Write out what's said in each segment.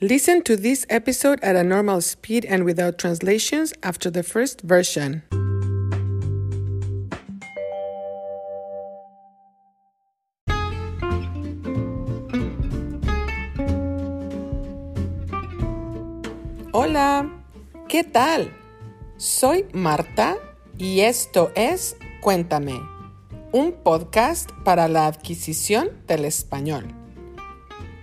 Listen to this episode at a normal speed and without translations after the first version. Hola, ¿qué tal? Soy Marta y esto es Cuéntame, un podcast para la adquisición del español.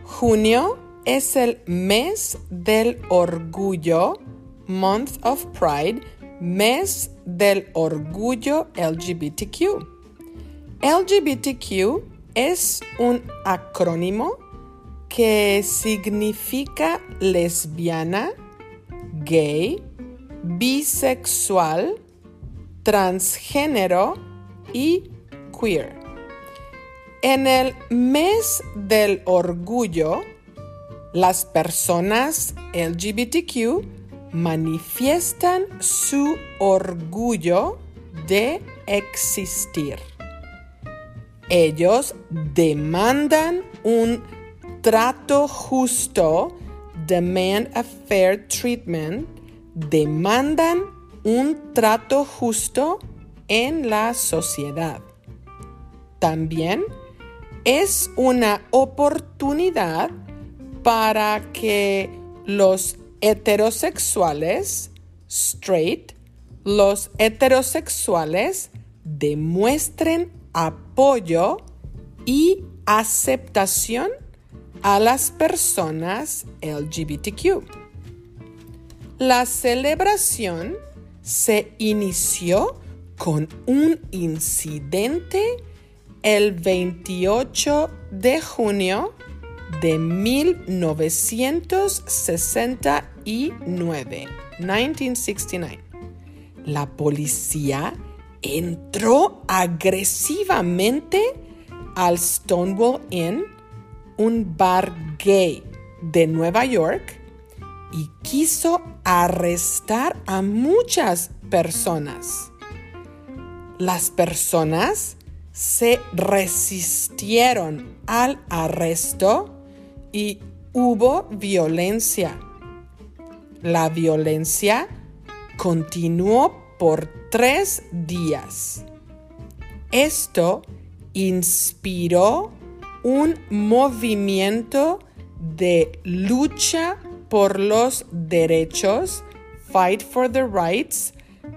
Junio es el mes del orgullo, Month of Pride, mes del orgullo LGBTQ. LGBTQ es un acrónimo que significa lesbiana, gay, bisexual, transgénero y queer. En el mes del orgullo, las personas LGBTQ manifiestan su orgullo de existir. Ellos demandan un trato justo, demand a fair treatment, demandan un trato justo en la sociedad. También es una oportunidad para que los heterosexuales, straight, los heterosexuales demuestren apoyo y aceptación a las personas LGBTQ. La celebración se inició con un incidente el 28 de junio de 1969, 1969. La policía entró agresivamente al Stonewall Inn, un bar gay de Nueva York, y quiso arrestar a muchas personas. Las personas se resistieron al arresto y hubo violencia. La violencia continuó por tres días. Esto inspiró un movimiento de lucha por los derechos, fight for the rights,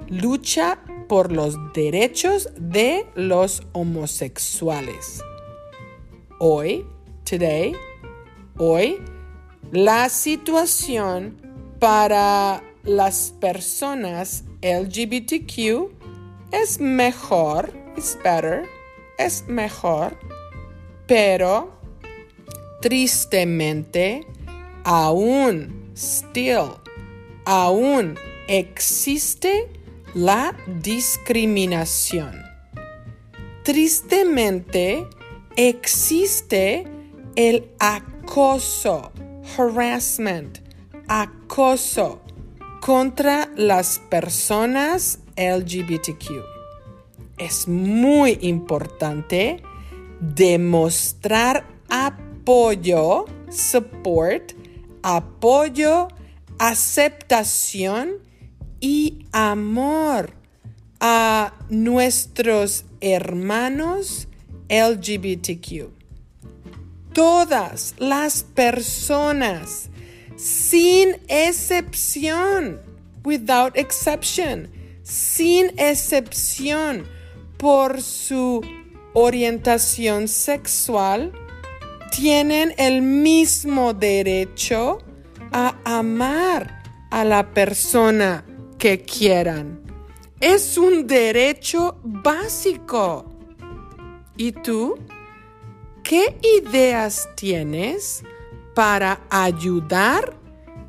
lucha por los derechos de los homosexuales. Hoy, today, hoy, la situación para las personas LGBTQ es mejor, es better, es mejor, pero tristemente aún, still, aún existe la discriminación. Tristemente, existe el acoso, harassment, acoso contra las personas LGBTQ. Es muy importante demostrar apoyo, support, apoyo, aceptación y amor a nuestros hermanos LGBTQ. Todas las personas, sin excepción, without exception, sin excepción por su orientación sexual, tienen el mismo derecho a amar a la persona que quieran. Es un derecho básico. ¿Y tú? ¿Qué ideas tienes para ayudar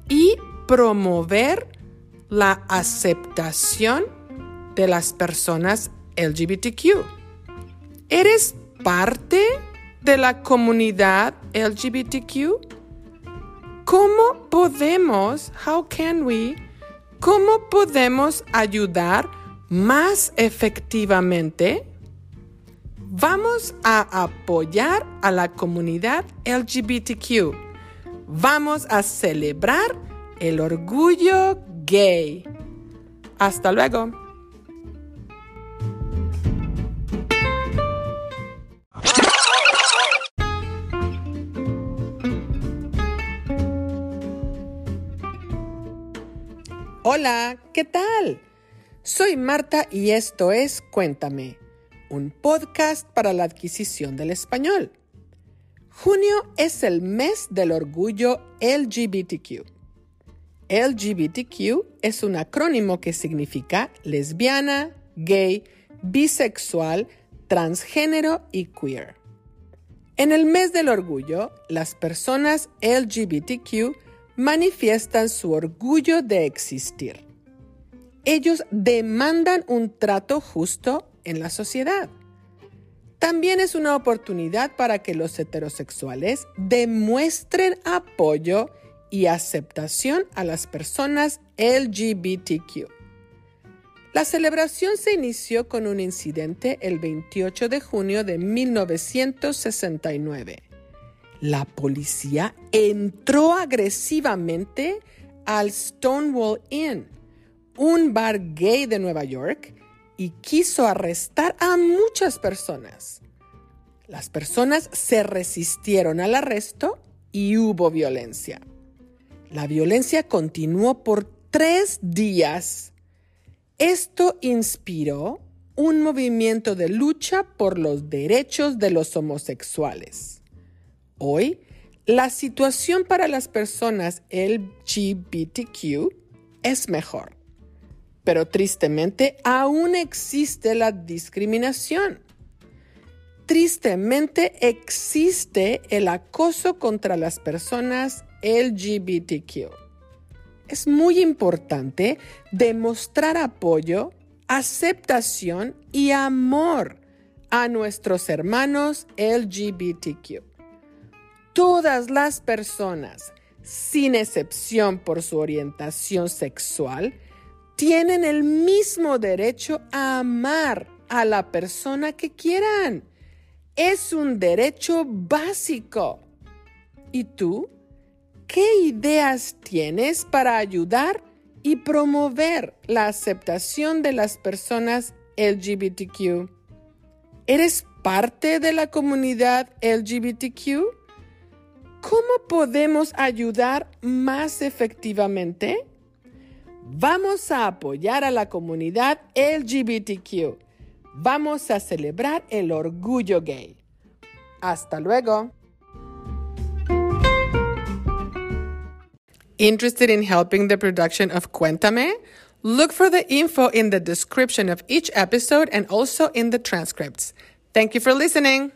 y promover la aceptación de las personas LGBTQ? ¿Eres parte de la comunidad LGBTQ? ¿Cómo podemos, how can we, cómo podemos ayudar más efectivamente? Vamos a apoyar a la comunidad LGBTQ. Vamos a celebrar el orgullo gay. Hasta luego. Hola, ¿qué tal? Soy Marta y esto es Cuéntame, un podcast para la adquisición del español. Junio es el mes del orgullo LGBTQ. LGBTQ es un acrónimo que significa lesbiana, gay, bisexual, transgénero y queer. En el mes del orgullo, las personas LGBTQ manifiestan su orgullo de existir. Ellos demandan un trato justo en la sociedad. También es una oportunidad para que los heterosexuales demuestren apoyo y aceptación a las personas LGBTQ. La celebración se inició con un incidente el 28 de junio de 1969. La policía entró agresivamente al Stonewall Inn, un bar gay de Nueva York, y quiso arrestar a muchas personas. Las personas se resistieron al arresto y hubo violencia. La violencia continuó por tres días. Esto inspiró un movimiento de lucha por los derechos de los homosexuales. Hoy, la situación para las personas LGBTQ es mejor pero tristemente aún existe la discriminación. Tristemente existe el acoso contra las personas LGBTQ. Es muy importante demostrar apoyo, aceptación y amor a nuestros hermanos LGBTQ. Todas las personas, sin excepción por su orientación sexual, tienen el mismo derecho a amar a la persona que quieran. Es un derecho básico. ¿Y tú? ¿Qué ideas tienes para ayudar y promover la aceptación de las personas LGBTQ? ¿Eres parte de la comunidad LGBTQ? ¿Cómo podemos ayudar más efectivamente? Vamos a apoyar a la comunidad LGBTQ. Vamos a celebrar el orgullo gay. Hasta luego. Interested in helping the production of Cuéntame? Look for the info in the description of each episode and also in the transcripts. Thank you for listening.